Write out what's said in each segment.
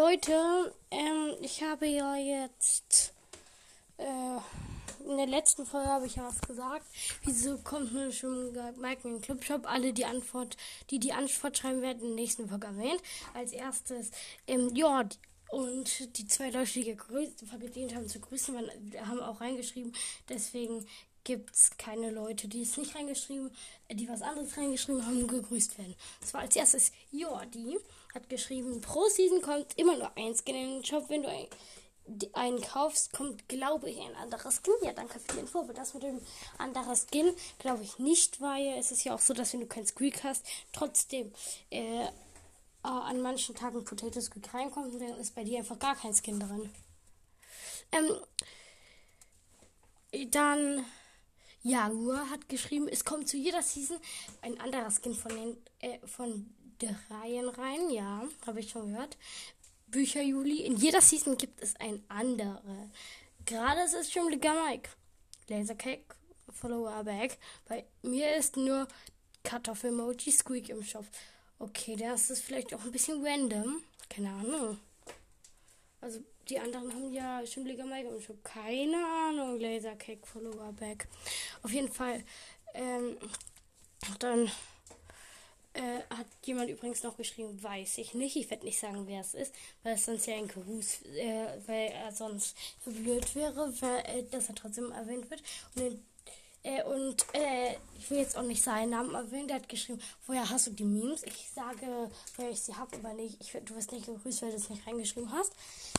Leute, ähm, ich habe ja jetzt äh, in der letzten Folge habe ich ja was gesagt. Wieso kommt nur schon Mike in den Clubshop? Alle die Antwort, die die Antwort schreiben werden, in der nächsten Folge erwähnt. Als erstes, ähm, ja, und die zwei Leute, die verdient haben zu grüßen, haben auch reingeschrieben. Deswegen gibt es keine Leute, die es nicht reingeschrieben, die was anderes reingeschrieben haben, gegrüßt werden. Das war als erstes Jordi, hat geschrieben, pro Season kommt immer nur ein Skin in den Shop, wenn du ein, einen kaufst, kommt, glaube ich, ein anderer Skin. Ja, danke für die Info. Aber das mit dem anderen Skin glaube ich nicht, weil es ist ja auch so, dass wenn du kein Squeak hast, trotzdem äh, an manchen Tagen Potato Squeak reinkommt, dann ist bei dir einfach gar kein Skin drin. Ähm, dann Jaguar hat geschrieben, es kommt zu jeder Season ein anderer Skin von den äh, von Reihen rein. Ja, habe ich schon gehört. Bücher Juli. In jeder Season gibt es ein andere. Gerade ist es schon Mike. Lasercake, Follower Back. Bei mir ist nur Kartoffel-Emoji Squeak im Shop. Okay, das ist vielleicht auch ein bisschen random. Keine Ahnung. Also die anderen haben ja Schimmliger Mike im Shop. Keine Ahnung. Lasercake, Follower Back. Auf jeden Fall. Ähm, dann äh, hat jemand übrigens noch geschrieben, weiß ich nicht. Ich werde nicht sagen, wer es ist, weil es sonst ja ein Gerus, äh, weil er sonst blöd wäre, weil, äh, dass er trotzdem erwähnt wird. Und, äh, und äh, ich will jetzt auch nicht seinen Namen erwähnen. Der hat geschrieben, woher hast du die Memes? Ich sage, woher ich sie habe, aber nicht. Ich, du wirst nicht gegrüßt, weil du es nicht reingeschrieben hast.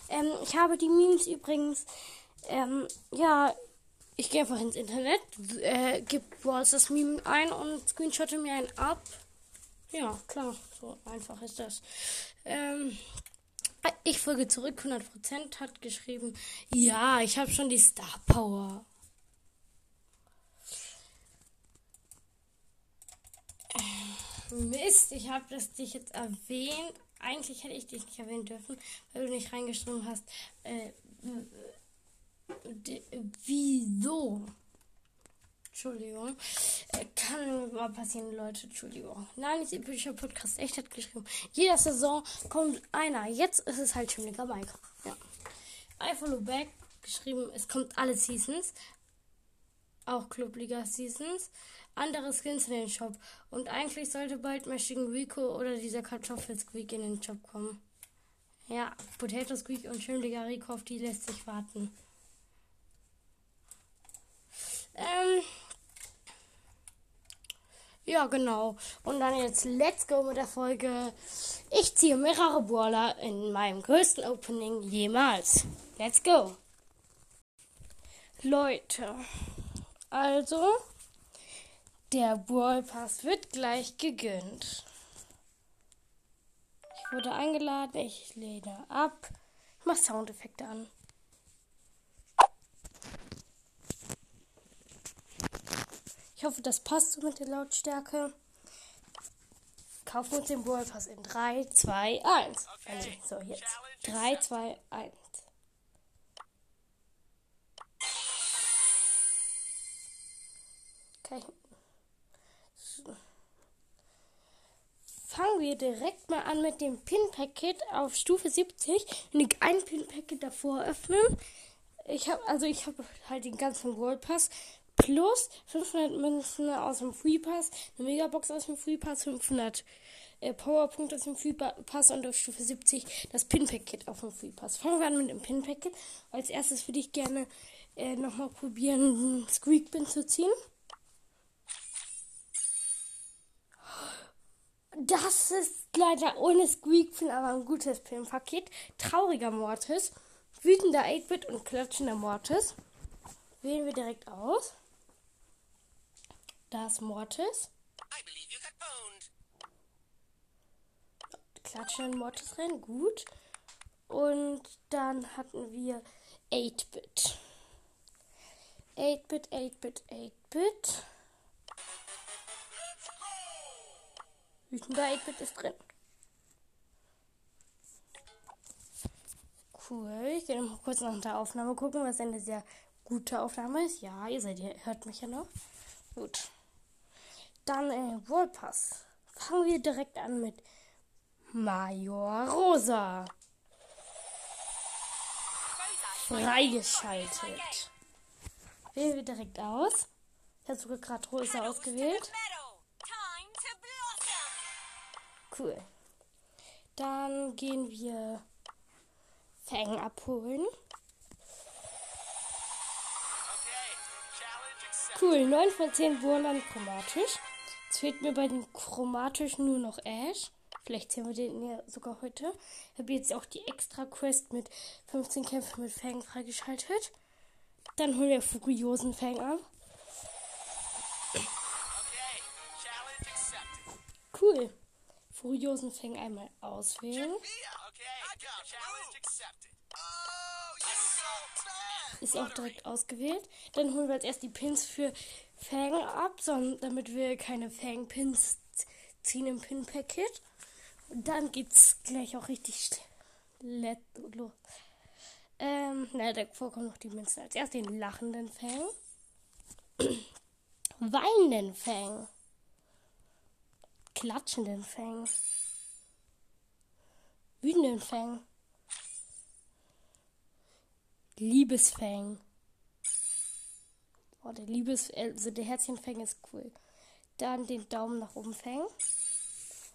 Ähm, ich habe die Memes übrigens, ähm, ja, ich gehe einfach ins Internet, äh, gebe das Meme ein und screenshotte mir einen ab. Ja, klar, so einfach ist das. Ähm, ich folge zurück, 100% hat geschrieben, ja, ich habe schon die Star Power. Mist, ich habe das dich jetzt erwähnt. Eigentlich hätte ich dich nicht erwähnen dürfen, weil du nicht reingeschrieben hast. Äh, wieso? Entschuldigung. Äh, kann mal passieren, Leute. Entschuldigung. Nein, ist epischer Podcast. Echt hat geschrieben. Jeder Saison kommt einer. Jetzt ist es halt Schimmliger Mike. Ja. I follow back geschrieben. Es kommt alle Seasons. Auch Clubliga Seasons. Andere Skins in den Shop. Und eigentlich sollte bald Machine Rico oder dieser Kartoffelsqueak in den Shop kommen. Ja, Potato Squeak und Schimmliger Rico, auf die lässt sich warten. Ähm, ja, genau. Und dann jetzt let's go mit der Folge. Ich ziehe mehrere Brawler in meinem größten Opening jemals. Let's go. Leute, also der Brawl Pass wird gleich gegönnt. Ich wurde eingeladen, ich lehne ab. Ich mach Soundeffekte an. Ich hoffe, das passt so mit der Lautstärke. Kaufen wir uns den Brawl Pass in 3, 2, 1. Okay. So, jetzt. 3, 2, 1. Okay. So. Fangen wir direkt mal an mit dem Pin-Packet auf Stufe 70. Wenn ich ein Pin-Packet davor öffne, ich habe also ich habe halt den ganzen World Pass plus 500 Münzen aus dem Free Pass, eine Megabox aus dem Free Pass, 500 äh, Powerpunkte aus dem Free Pass und auf Stufe 70 das Pin-Packet auf dem Free Pass. Fangen wir an mit dem Pin-Packet. Als erstes würde ich gerne äh, nochmal probieren, einen Squeak-Bin zu ziehen. Das ist leider ohne Squeak-Pin, aber ein gutes Pin-Paket. Trauriger Mortis, wütender 8-Bit und klatschender Mortis. Wählen wir direkt aus. Da ist Mortis. Klatschen Mortis rein, gut. Und dann hatten wir 8-Bit. 8-Bit, 8-Bit, 8-Bit. Wütender 8-Bit ist drin. Cool. Ich werde mal kurz nach der Aufnahme gucken, was eine sehr gute Aufnahme ist. Ja, ihr seid, ihr hört mich ja noch. Gut. Dann äh, Wallpass. Fangen wir direkt an mit Major Rosa. freigeschaltet. Wählen wir direkt aus. Ich habe sogar gerade Rosa ausgewählt. Cool. Dann gehen wir Fang abholen. Cool, 9 von 10 wurden chromatisch. Jetzt fehlt mir bei dem chromatischen nur noch Ash. Vielleicht sehen wir den ja sogar heute. Ich habe jetzt auch die extra Quest mit 15 Kämpfen mit Fang freigeschaltet. Dann holen wir Furiosen Fang ab. Cool. Furiosen Fang einmal auswählen. Ist auch direkt ausgewählt. Dann holen wir als erst die Pins für Fang ab, damit wir keine Fang-Pins ziehen im Pin-Packet. Und dann geht's gleich auch richtig los. Ähm, na, da vorkommen noch die Münzen. Als erst den lachenden Fang. Weinenden Fang. Klatschenden Fang. Wütenden Fang. Liebesfang. Oh, der Liebes, also der Herzchenfang ist cool. Dann den Daumen nach oben Fang.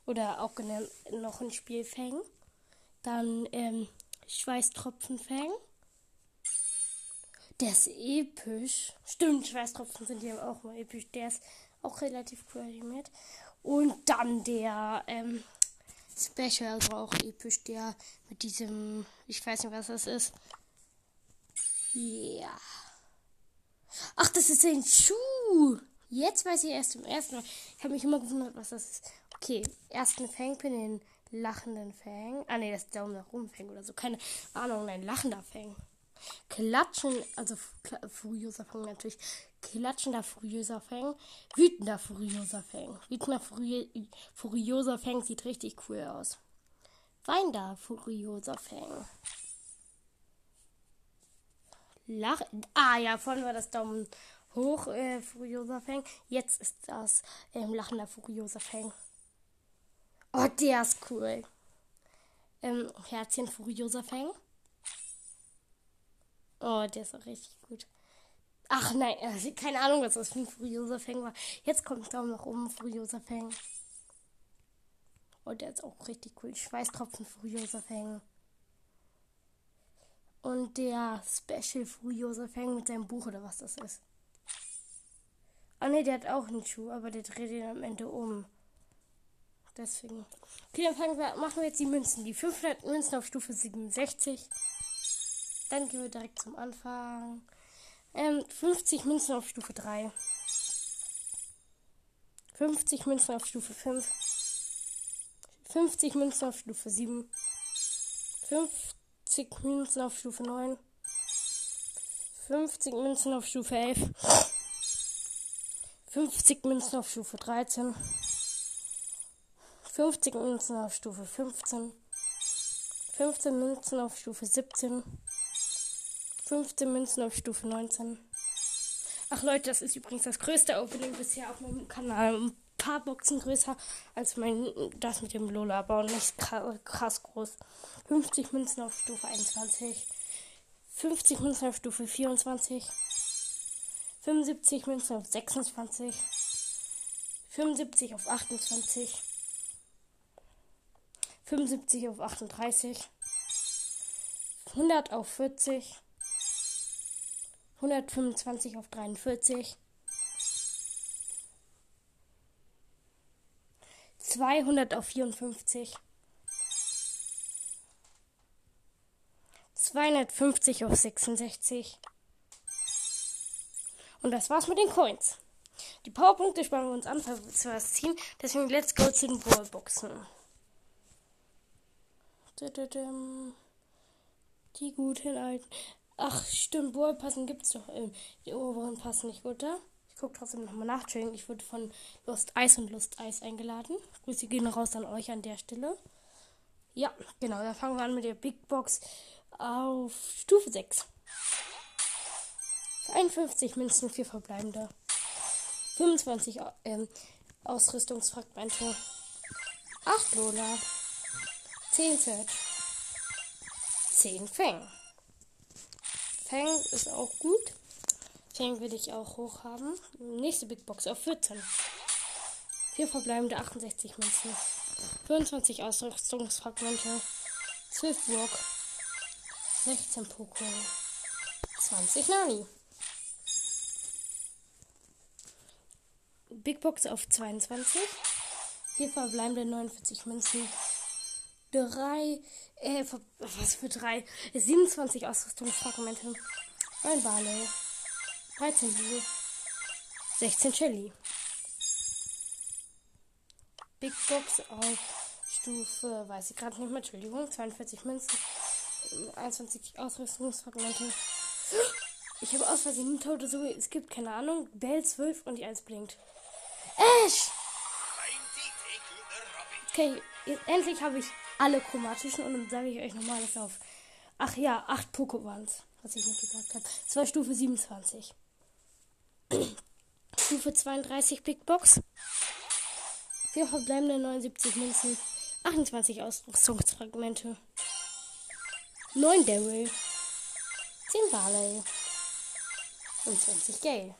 Oder auch genannt noch ein Spielfang. Dann ähm, Schweißtropfenfang. Der ist episch. Stimmt, Schweißtropfen sind ja auch mal episch. Der ist auch relativ cool animiert. Und dann der ähm, Special, also auch episch, der mit diesem, ich weiß nicht, was das ist. Ja. Yeah. Ach, das ist ein Schuh. Jetzt weiß ich erst zum ersten Mal. Ich habe mich immer gewundert, was das ist. Okay, ersten Fangpin, den lachenden Fang. Ah, nee, das ist Daumen nach oben Fang oder so. Keine Ahnung, ein lachender Fang. Klatschen, also furioser Fang natürlich. Klatschender furioser Fang. Wütender furioser Fang. Wütender Furi furioser Fang sieht richtig cool aus. Weinender furioser Fang. Lach. Ah ja, vorhin war das Daumen hoch, äh, furioser Fang. Jetzt ist das ähm, lachender furioser Fang. Oh, der ist cool. Ähm, Herzchen furioser Fang. Oh, der ist auch richtig gut. Ach nein, äh, keine Ahnung, was das für ein furioser Fang war. Jetzt kommt Daumen nach oben, furioser Fang. Oh, der ist auch richtig cool. Schweißtropfen, furioser Fang. Und der Special furioser Fang mit seinem Buch oder was das ist. Ah ne, der hat auch einen Schuh, aber der dreht ihn am Ende um. Deswegen. Okay, dann fangen wir, machen wir jetzt die Münzen. Die 500 Münzen auf Stufe 67. Dann gehen wir direkt zum Anfang. Ähm, 50 Münzen auf Stufe 3. 50 Münzen auf Stufe 5. 50 Münzen auf Stufe 7. 50 Münzen auf Stufe 9. 50 Münzen auf Stufe 11. 50 Münzen auf Stufe 13. 50 Münzen auf Stufe 15. 15 Münzen auf Stufe 17. 15 Münzen auf Stufe 19. Ach Leute, das ist übrigens das größte Opening bisher auf meinem Kanal. Paar Boxen größer als mein das mit dem Lola, aber nicht krass groß. 50 Münzen auf Stufe 21. 50 Münzen auf Stufe 24. 75 Münzen auf 26. 75 auf 28. 75 auf 38, 100 auf 40, 125 auf 43, 200 auf 54, 250 auf 66. Und das war's mit den Coins. Die Powerpunkte sparen wir uns an, falls wir was ziehen. Deswegen let's go zu den Ballboxen. Die guten alten. Ach, stimmt, Ballpassen gibt's doch. Die oberen passen nicht, oder? Ich gucke trotzdem nochmal nach. Entschuldigung, ich wurde von Lust Eis und Lust Eis eingeladen. Grüße gehen raus an euch an der Stelle. Ja, genau, dann fangen wir an mit der Big Box auf Stufe 6. 51 Münzen, 4 verbleibende. 25 ähm, Ausrüstungsfragmente. 8 Lola. 10 Search. 10 Fang. Fang ist auch gut. Fang will ich auch hoch haben. Nächste Big Box auf 14. Vier verbleibende 68 Münzen. 25 Ausrüstungsfragmente. 12 Burg. 16 Poko. 20 Nani. Big Box auf 22. Vier verbleibende 49 Münzen. Drei, äh, was für drei? 27 Ausrüstungsfragmente. Ein Barley. 13 Blue. 16 Shelly. Big Box auf Stufe, weiß ich gerade nicht mehr, Entschuldigung, 42 Münzen. 21 Ausrüstungsfragmente. Ich habe aus Versehen Tote so, es gibt keine Ahnung. Bell 12 und die 1 blinkt. Ash! Okay, endlich habe ich alle chromatischen und dann sage ich euch nochmal das auf. Ach ja, 8 Pokémons, was ich nicht gesagt habe. Das war Stufe 27. Stufe 32 Big Box. 4 verbleibende 79 Münzen. 28 Ausrüstungsfragmente. 9 Daryl. 10 Barley. Und 20 Gale.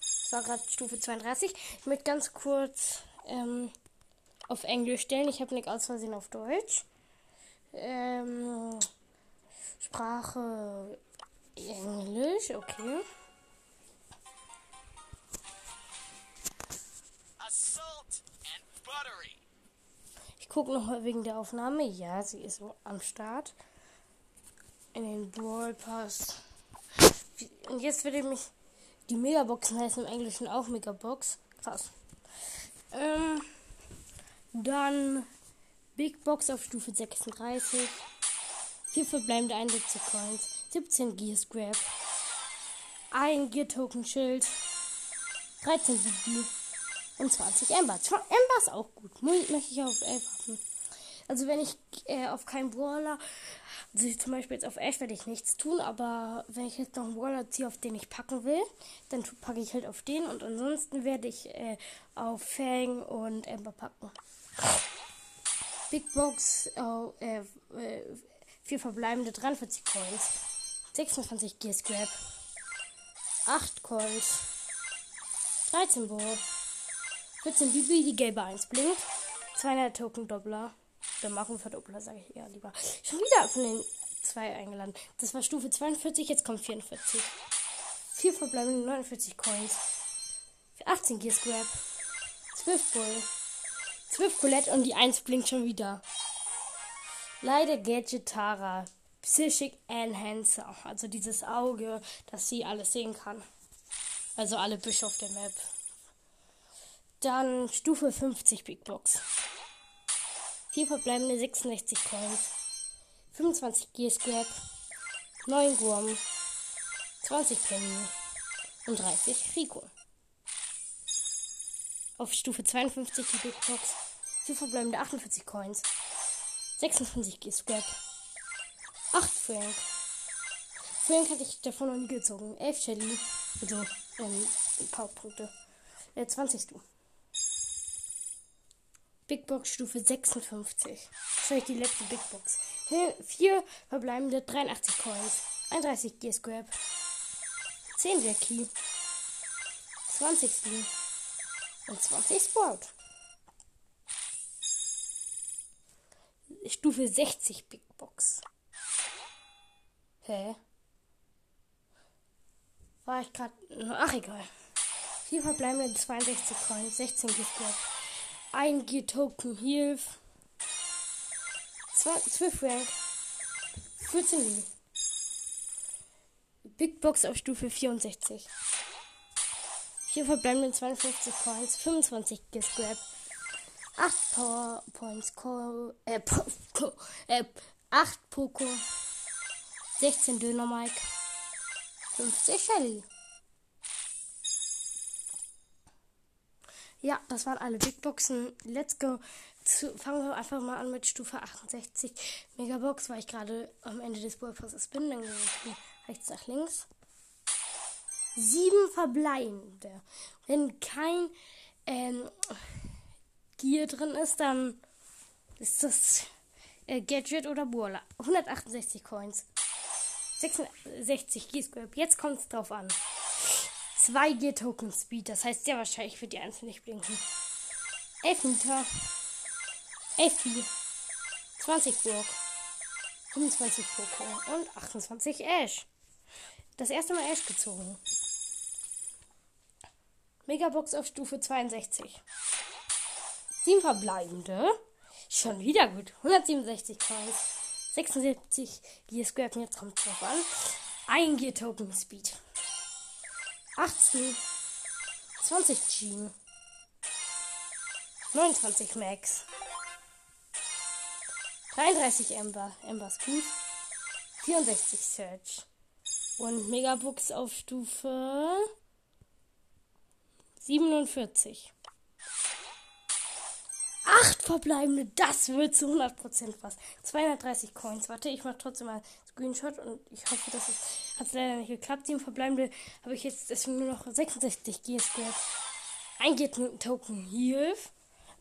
Das war gerade Stufe 32. Ich möchte ganz kurz ähm, auf Englisch stellen. Ich habe nicht aus Versehen auf Deutsch. Ähm, Sprache Englisch, okay. Gucke nochmal wegen der Aufnahme. Ja, sie ist am Start. In den Brawl Pass. Und jetzt würde ich mich. Die Megaboxen heißen im Englischen auch Megabox. Krass. Ähm. Dann Big Box auf Stufe 36. 4 verbleibende Einsätze-Coins. 17 Gear Scrap. Ein Gear Token Schild. 13 BB. Und 20 Ember. Ember ist auch gut. Möchte ich auf 11 haben. Also wenn ich äh, auf keinen Brawler, also zum Beispiel jetzt auf Ash werde ich nichts tun, aber wenn ich jetzt noch einen Brawler ziehe, auf den ich packen will, dann packe ich halt auf den und ansonsten werde ich äh, auf Fang und Ember packen. Big Box, oh, äh, äh, vier verbleibende 43 Coins, 26 Gear Scrap, 8 Coins, 13 Bo, 14 Bibi, die gelbe 1 blinkt, 200 Token Doppler, der machen Verdoppler, sage ich eher lieber. Schon wieder von den zwei eingeladen. Das war Stufe 42, jetzt kommt 44. 4 verbleibende 49 Coins, 18 Gear Scrap, 12 Bull, 12 Colette und die 1 blinkt schon wieder. Leider Gadget Tara. Psychic Enhancer. Also dieses Auge, dass sie alles sehen kann. Also alle Büsche auf der Map. Dann Stufe 50 Big Box. 4 verbleibende 66 Coins. 25 Gear Scrap. 9 Gurm. 20 Penny. Und 30 Rico. Auf Stufe 52 die Big Box. 4 verbleibende 48 Coins. 26 G-Scrap. 8 Frank. Frank hatte ich davon noch nie gezogen. 11 Shelly. Also, ähm, Powerpunkte. Äh, 20 du. Big Box Stufe 56. Das ist die letzte Big Box. 4 verbleibende 83 Coins. 31 G-Scrap. 10 Jackie. 20 Steam und 20 Sport. Stufe 60 Big Box. Hä? War ich gerade. Ach, egal. Vier verbleibende 62 Coins, 16 Gift Ein Gear-Token Hilf. 12 Rank. 14 Lee. Big Box auf Stufe 64. 4 verbleibende 52 Coins, 25 Gift 8 Power Points, Co äh, äh, 8 Poco, 16 Döner Mike, 50 Shelly. Ja, das waren alle Big Boxen. Let's go. Zu, fangen wir einfach mal an mit Stufe 68 Megabox, weil ich gerade am Ende des Ballpasses bin. Dann gehe ich rechts nach links sieben verbleibende. Wenn kein ähm, Gear drin ist, dann ist das äh, Gadget oder Burla. 168 Coins. 66 G-Scrap. Jetzt kommt es drauf an. 2 G-Token Speed. Das heißt sehr wahrscheinlich wird die einzeln nicht blinken. 11 Meter. 11 B. 20 Burg. 25 Poco und 28 Ash. Das erste Mal Ash gezogen. Megabox auf Stufe 62. 7 verbleibende. Schon wieder gut. 167 Coins. 76 Gear Scrap. Jetzt kommt drauf an. Ein Gear Token Speed. 18. 20 G. 29 Max. 33 Ember. Ember ist gut. 64 Search. Und Megabox auf Stufe 47. Acht verbleibende, das wird zu 100% was. 230 Coins. Warte, ich mache trotzdem mal Screenshot und ich hoffe, dass es hat leider nicht geklappt. Sieben verbleibende habe ich jetzt deswegen nur noch 66 Gears gehört. Ein Token Hilf.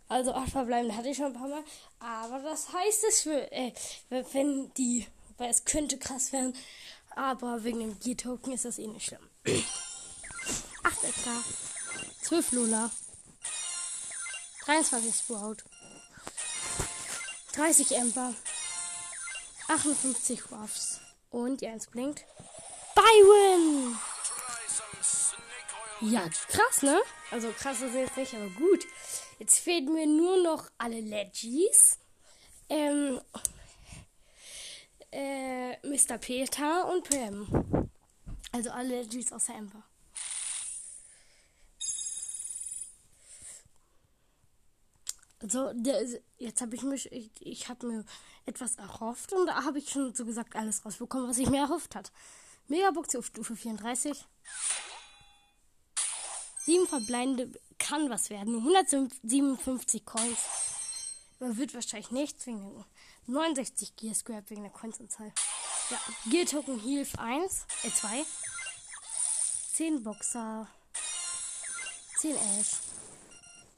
Also acht verbleibende hatte ich schon ein paar Mal. Aber das heißt es für, äh, wenn die, weil es könnte krass werden. Aber wegen dem Gear-Token ist das eh nicht schlimm. 8 Edgar. 12 Lola. 23 Sprout. 30 Ember. 58 Ruffs. Und die 1 blinkt. Byron! Ja, krass, ne? Also krass ist jetzt nicht, aber gut. Jetzt fehlen mir nur noch alle Legis. Ähm, äh, Mr. Peter und Pam. Also alle Legis außer Ember. Also, der, jetzt habe ich mich, ich, ich habe mir etwas erhofft und da habe ich schon so gesagt alles rausbekommen, was ich mir erhofft hat. Megabox auf Stufe 34. Sieben verbleibende kann was werden. 157 Coins. Man wird wahrscheinlich nichts wegen der 69 Gear Scrap wegen der Coinsanzahl. Ja, Gear Token Health 1, äh 2. 10 Boxer. 10 Ash.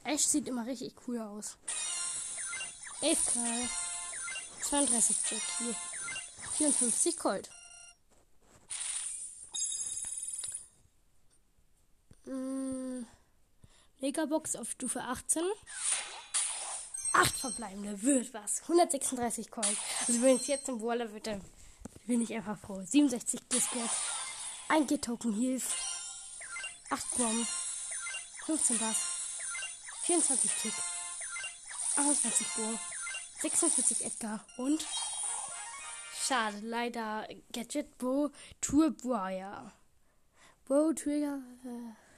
Ash sieht immer richtig cool aus. 11 Karl. 32 Jackie. 54 Colt. Mm, Megabox auf Stufe 18. 8 verbleibende wird was. 136 Coins. Also wenn es jetzt im Waller wird, dann bin ich einfach froh. 67 Discord. 1 G-Token Hilf. 8 Bomben. 15 Bass. 24 Tick, 28 Bo, 46 Edgar und schade, leider Gadget Bo Tour Wire. Bo Trigger. Äh,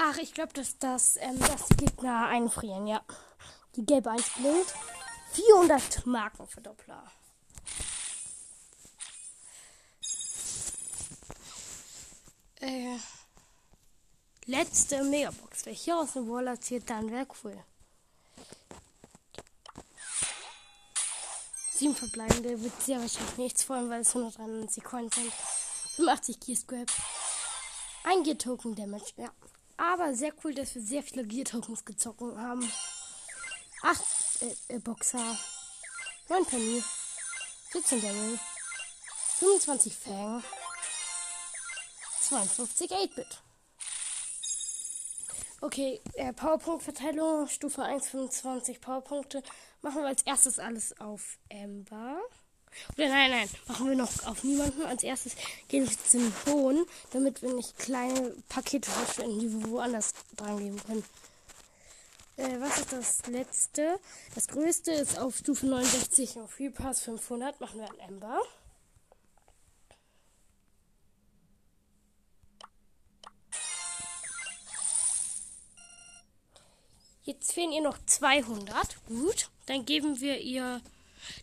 Ach, ich glaube, dass, das, ähm, dass die Gegner einfrieren, ja. Die gelbe 1 blinkt. 400 Marken für Doppler. Äh, letzte Megabox. Wer hier aus dem Wall erzählt, dann wäre cool. Sieben verbleibende wird sehr wahrscheinlich nichts, vor allem weil es 193 Coins sind. 85 Gear Scrap. Ein Gear Token Damage, ja. Aber sehr cool, dass wir sehr viele Gear Tokens gezogen haben. 8 äh, äh, Boxer. 9 Penny. 14 Daryl. 25 Fang. 52 8-Bit. Okay, äh, Powerpunkt-Verteilung, Stufe 1, 25 Powerpunkte. Machen wir als erstes alles auf Ember. Oder nein, nein, machen wir noch auf niemanden. Als erstes gehen wir zum Hohen, damit wir nicht kleine Pakete verschwenden, die wir woanders dran geben können. Äh, was ist das letzte? Das größte ist auf Stufe 69 und Free Pass 500. Machen wir an Ember. Jetzt fehlen ihr noch 200. Gut. Dann geben wir ihr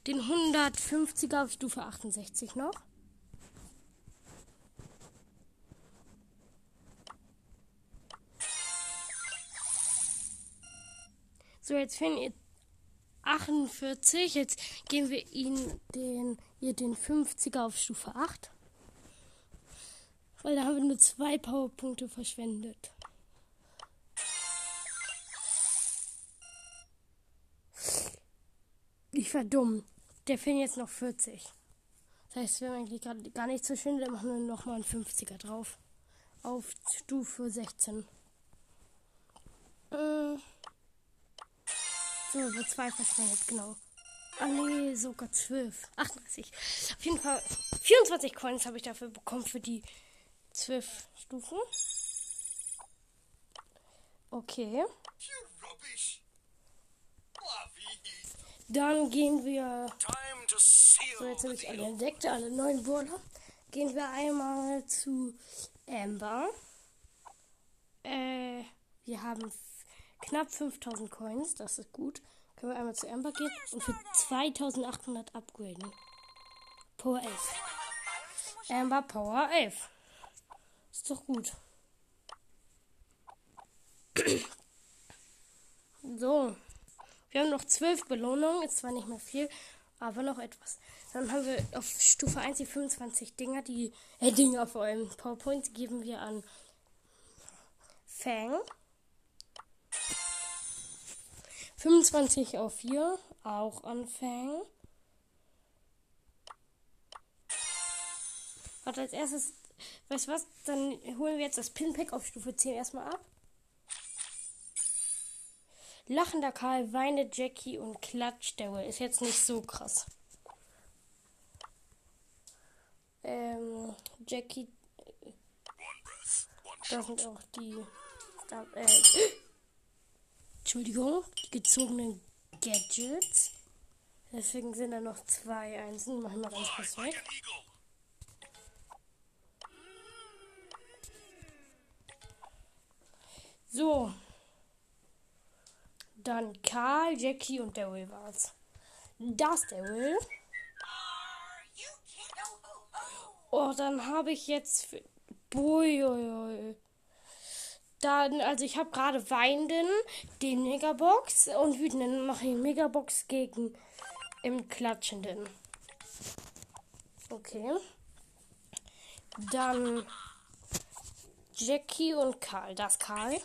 den 150er auf Stufe 68 noch. So, jetzt fehlen ihr 48. Jetzt geben wir ihnen den, ihr den 50er auf Stufe 8. Weil da haben wir nur zwei Powerpunkte verschwendet. Ich war dumm. Der fehlen jetzt noch 40. Das heißt, wir haben eigentlich grad, gar nicht so schön, dann machen wir nochmal einen 50er drauf. Auf Stufe 16. Äh. So, wird zwei verschwendet, genau. Ah nee, sogar 12. 38. Auf jeden Fall 24 Coins habe ich dafür bekommen für die 12 Stufen. Okay. Dann gehen wir. So, jetzt habe ich alle entdeckt, alle neuen Brawler. Gehen wir einmal zu Amber. Äh, wir haben knapp 5000 Coins, das ist gut. Können wir einmal zu Amber gehen und für 2800 upgraden. Power 11. Amber Power 11. Ist doch gut. so. Wir haben noch 12 Belohnungen. Ist zwar nicht mehr viel, aber noch etwas. Dann haben wir auf Stufe 1 die 25 Dinger, die äh, Dinger vor allem PowerPoint geben wir an Fang. 25 auf 4, auch an Fang. Warte, als erstes, weißt du was? Dann holen wir jetzt das Pinpack auf Stufe 10 erstmal ab. Lachender Karl, Weine Jackie und Klatsch Daryl. Ist jetzt nicht so krass. Ähm, Jackie. Da sind auch die. Da, äh, Entschuldigung, die gezogenen Gadgets. Deswegen sind da noch zwei Einsen. Machen wir ganz kurz weg. So. Dann Karl, Jackie und Daryl war's. Das Daryl. Oh, dann habe ich jetzt. Boy, dann, also ich habe gerade Weinden, den Megabox und wütenden mache ich Megabox gegen im Klatschenden. Okay. Dann Jackie und Karl. Das Karl.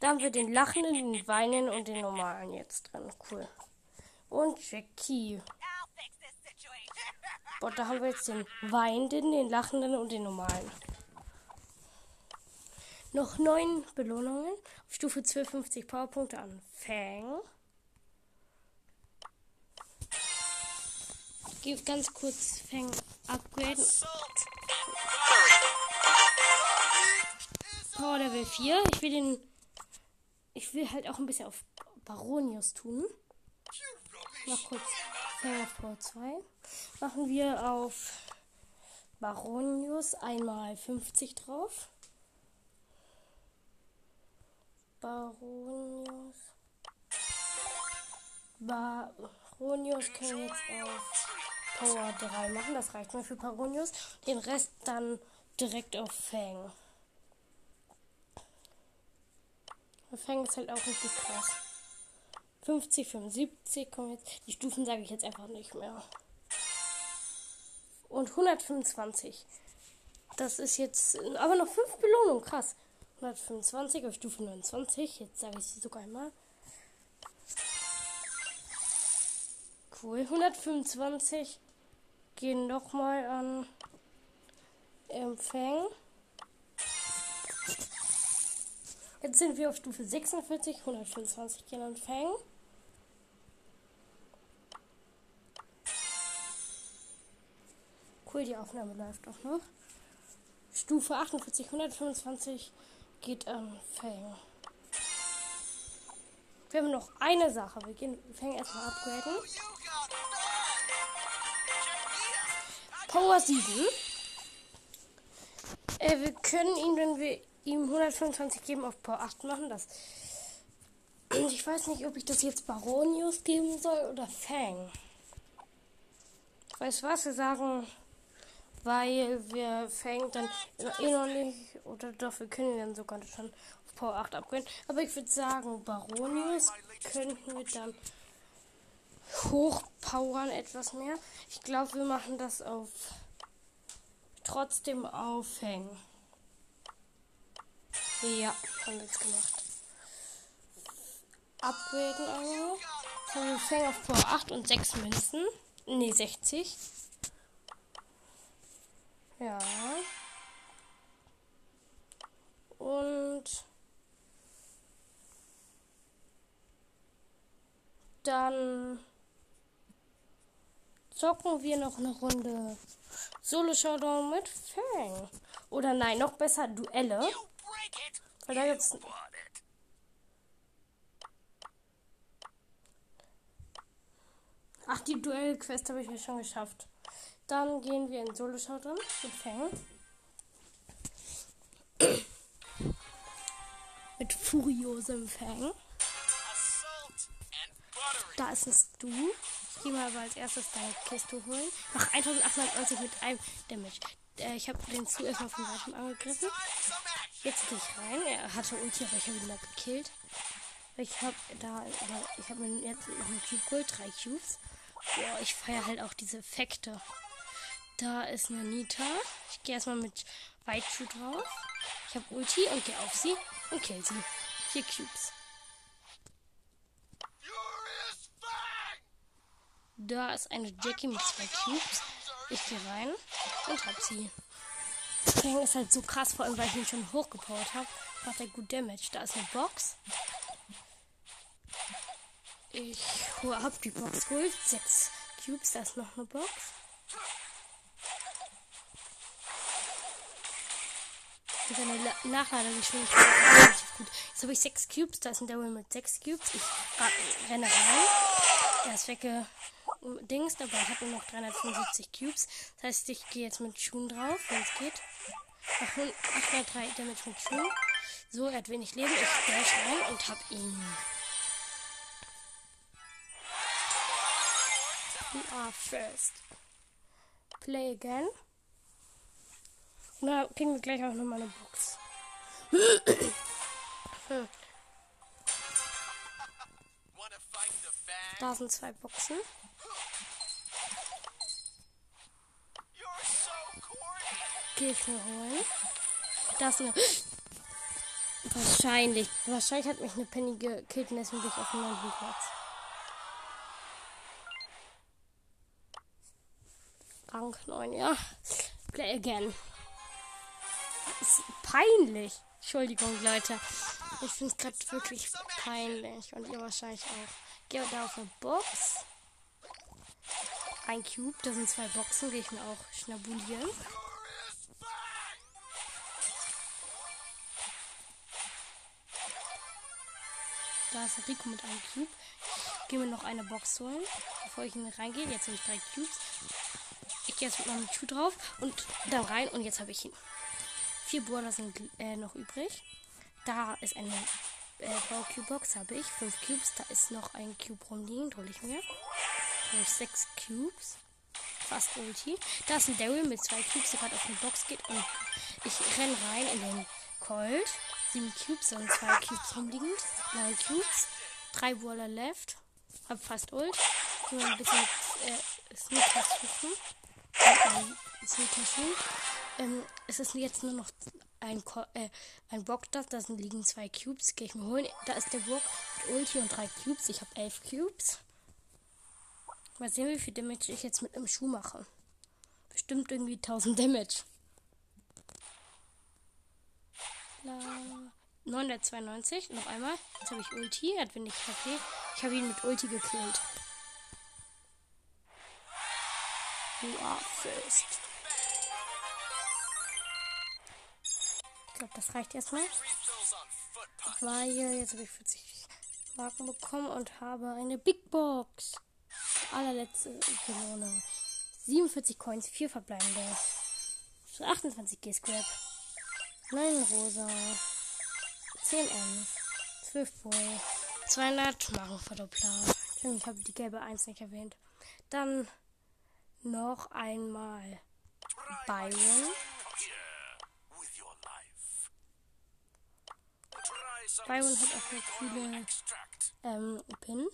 Dann haben wir den Lachenden, den Weinen und den Normalen jetzt drin. Cool. Und Jackie. Boah, da haben wir jetzt den Weinenden, den Lachenden und den Normalen. Noch neun Belohnungen. Auf Stufe 12 50 Powerpunkte an Fang. Gib ganz kurz Fang upgraden. Power Level 4. Ich will den. Ich will halt auch ein bisschen auf Baronius tun. Noch kurz auf Power 2. Machen wir auf Baronius einmal 50 drauf. Baronius. Baronius können wir jetzt auf Power 3 machen. Das reicht mir für Baronius. Den Rest dann direkt auf Fang. Fang ist halt auch richtig krass. 50, 75 kommen jetzt. Die Stufen sage ich jetzt einfach nicht mehr. Und 125. Das ist jetzt. Aber noch 5 Belohnungen. Krass. 125 auf Stufe 29. Jetzt sage ich sie sogar einmal. Cool. 125 gehen nochmal an Empfang. Jetzt sind wir auf Stufe 46. 125 gehen an Fang. Cool, die Aufnahme läuft auch noch. Stufe 48, 125 geht an Fang. Wir haben noch eine Sache. Wir gehen Fang erstmal upgraden. Power 7. Äh, wir können ihn, wenn wir ihm 125 geben, auf Power 8 machen. Das. Ich weiß nicht, ob ich das jetzt Baronius geben soll oder Fang. Weißt du was? Wir sagen weil wir fängt dann eh noch nicht, oder doch, wir können dann sogar schon auf Power 8 upgraden. Aber ich würde sagen, Baronius könnten wir dann hochpowern etwas mehr. Ich glaube, wir machen das auf trotzdem aufhängen. Ja, haben wir jetzt gemacht. Upgraden einmal. So, Fang auf Power 8 und 6 Münzen. Ne, 60. Ja. Und dann zocken wir noch eine Runde Solo Showdown mit Fang. Oder nein, noch besser Duelle. Weil da gibt's Ach, die Duell-Quest habe ich mir schon geschafft. Dann gehen wir in Solo-Showdown mit Fang. mit furiosem Fang. Da ist ein Stu. Ich gehe mal aber als erstes deine Kiste holen. Noch 1890 mit einem Damage. Äh, ich habe den erstmal von weitem angegriffen. Jetzt gehe ich rein. Er hatte Ulti, aber ich habe ihn da gekillt. Ich habe da, ich habe mir jetzt noch einen Cube Gold, drei Cubes. Boah, ich feiere halt auch diese Effekte. Da ist eine Nita. Ich gehe erstmal mit White Shoe drauf. Ich habe Ulti und gehe auf sie und kill sie. Vier Cubes. Da ist eine Jackie mit zwei Cubes. Ich gehe rein und hab sie. Fang ist halt so krass, vor allem weil ich ihn schon hochgepowert habe. Macht er gut Damage. Da ist eine Box. Ich hab die Box geholt. Sechs Cubes, da ist noch eine Box. Und seine Nachladegeschwindigkeit ist gut. Jetzt habe ich sechs Cubes, da ist ein Daryl mit sechs Cubes. Ich renne rein. Er ist wegge Dings, dabei hat er noch 375 Cubes. Das heißt, ich gehe jetzt mit Schuhen drauf, wenn es geht. Mach 803 Damage mit Schuhen. So, er hat wenig Leben. Ich dash rein und hab ihn. We are first. Play again. Na, kriegen wir gleich auch nochmal eine Box. hm. Da sind zwei Boxen. Mir holen. Da ist eine. Wahrscheinlich. Wahrscheinlich hat mich eine Penny gekillt und deswegen bin ich auf dem neunten Platz. Rang 9, ja. Play again. Das ist peinlich. Entschuldigung, Leute. Ich finde es gerade wirklich peinlich. Und ihr wahrscheinlich auch. Gehe da auf eine Box. Ein Cube. Da sind zwei Boxen. Gehe ich mir auch schnabulieren. Da ist Rico mit einem Cube. Ich gehe mir noch eine Box holen, bevor ich ihn reingehe. Jetzt habe ich drei Cubes. Ich gehe jetzt mit meinem Schuh drauf und da rein und jetzt habe ich ihn. Vier Brawler sind äh, noch übrig. Da ist eine äh, Cube-Box, habe ich. Fünf Cubes. Da ist noch ein Cube rumliegen. Hole ich mir. Da habe ich sechs Cubes. Fast Ulti. Da ist ein Daryl mit zwei Cubes, der gerade auf die Box geht. Und ich renne rein in den Colt. Sieben Cubes und zwei Cubes rumliegen. Neun Cubes. Drei Brawler left. Hab fast Ult. Nur ein bisschen äh, Sneakers suchen. Sneakers ähm, es ist jetzt nur noch ein, Ko äh, ein Bock da. Da liegen zwei Cubes. Gehe ich mir holen. Da ist der Bock mit Ulti und drei Cubes. Ich habe elf Cubes. Mal sehen, wie viel Damage ich jetzt mit einem Schuh mache. Bestimmt irgendwie 1000 Damage. 992. Noch einmal. Jetzt habe ich Ulti. Hat wenig KP. Ich habe ihn mit Ulti gekillt. You are first. Ich glaube, das reicht erstmal. Weil jetzt habe ich 40 Marken bekommen und habe eine Big Box. Allerletzte Belohnung. 47 Coins, 4 verbleibende. 28 G-Scrap. 9 rosa. 10 M. 12 Bull. 200 Markenverdoppler. Ich habe die gelbe 1 nicht erwähnt. Dann noch einmal Byron. Byron hat auch eine coole ähm, Pin.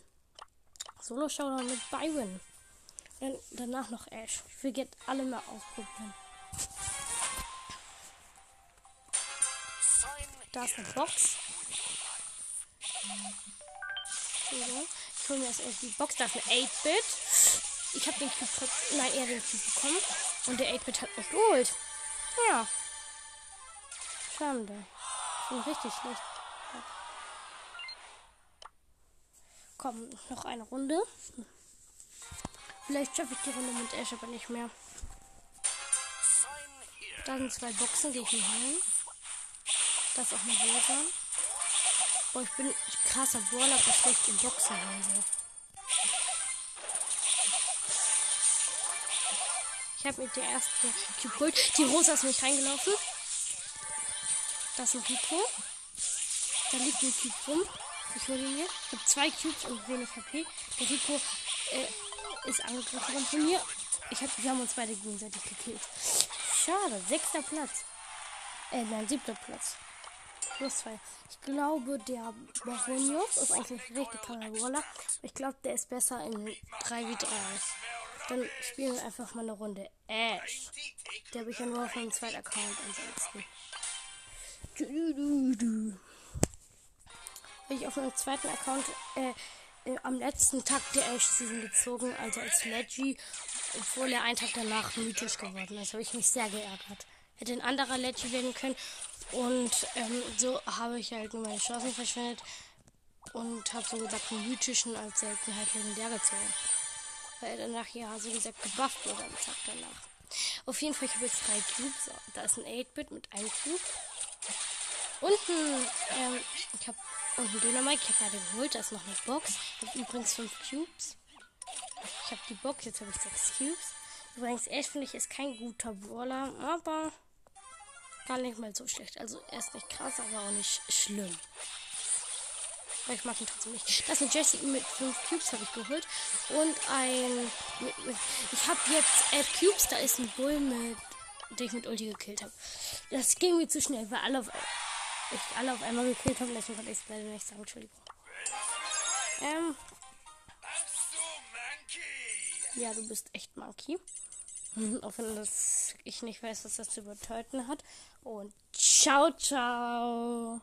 Solo Showdown mit Byron. Und danach noch Ash. Ich will jetzt alle mal ausprobieren. Da ist eine Box. Ich hole mir erst die Box. Da ist ein 8-Bit. Ich habe den Cube. Nein, er den Cube bekommen. Und der 8-Bit hat mich geholt. Ja. Schade. Ich bin richtig schlecht. Komm, noch eine Runde. Vielleicht schaffe ich die Runde mit Ash aber nicht mehr. Da sind zwei Boxen, die ich mir holen. Das ist auch eine Rosa. Oh, ich bin krasser Brawler, aber schlecht in Boxen also. Ich habe mit der ersten Cube geholt. Die Rosa ist nicht reingelaufen. Das ist ein Rico. Da liegt ein Cube rum. Ich hole ihn mir. Ich habe zwei Cubes und wenig HP. Der Rico äh, ist angegriffen worden von mir. Ich hab, wir haben uns beide gegenseitig gekillt. Schade. Sechster Platz. Äh, nein, siebter Platz. Plus zwei. Ich glaube, der Baronius ist eigentlich ein richtig toller Brawler. Ich glaube, der ist besser in 3v3. Dann spielen wir einfach mal eine Runde. Ash. Der habe ich ja nur auf meinem zweiten Account ansonsten. Habe ich auf meinem zweiten Account äh, äh, am letzten Tag der Ash Season gezogen, also als Leggy, obwohl er einen Tag danach mythisch geworden ist. Habe ich mich sehr geärgert. Hätte ein anderer Leggy werden können. Und ähm, so habe ich halt nur meine Chancen verschwendet und habe so gesagt einen mythischen als Seltenheit legendär gezogen. Weil danach ja so gesagt gebufft wurde am Tag danach. Auf jeden Fall, ich habe jetzt drei Cubes. Da ist ein 8-Bit mit einem Cube. Und ein, ähm, ich habe und ein Dynamite. Ich habe gerade geholt. Da ist noch eine Box. Ich habe übrigens fünf Cubes. Ich habe die Box. Jetzt habe ich sechs Cubes. Übrigens, Ash finde ich ist kein guter Brawler, aber gar nicht mal so schlecht. Also er ist nicht krass, aber auch nicht schlimm. Aber ich mag ihn trotzdem nicht. Das ist ein Jesse mit 5 Cubes habe ich geholt. Und ein. Mit, mit, ich habe jetzt 11 Cubes. Da ist ein Bull mit. Den ich mit Ulti gekillt habe. Das ging mir zu schnell, weil alle auf, ich alle auf einmal gekillt habe. Deswegen konnte ich es leider nicht sagen. Entschuldigung. Ähm. Ja, du bist echt Monkey. Auch wenn das, ich nicht weiß, was das zu bedeuten hat. Und ciao, ciao.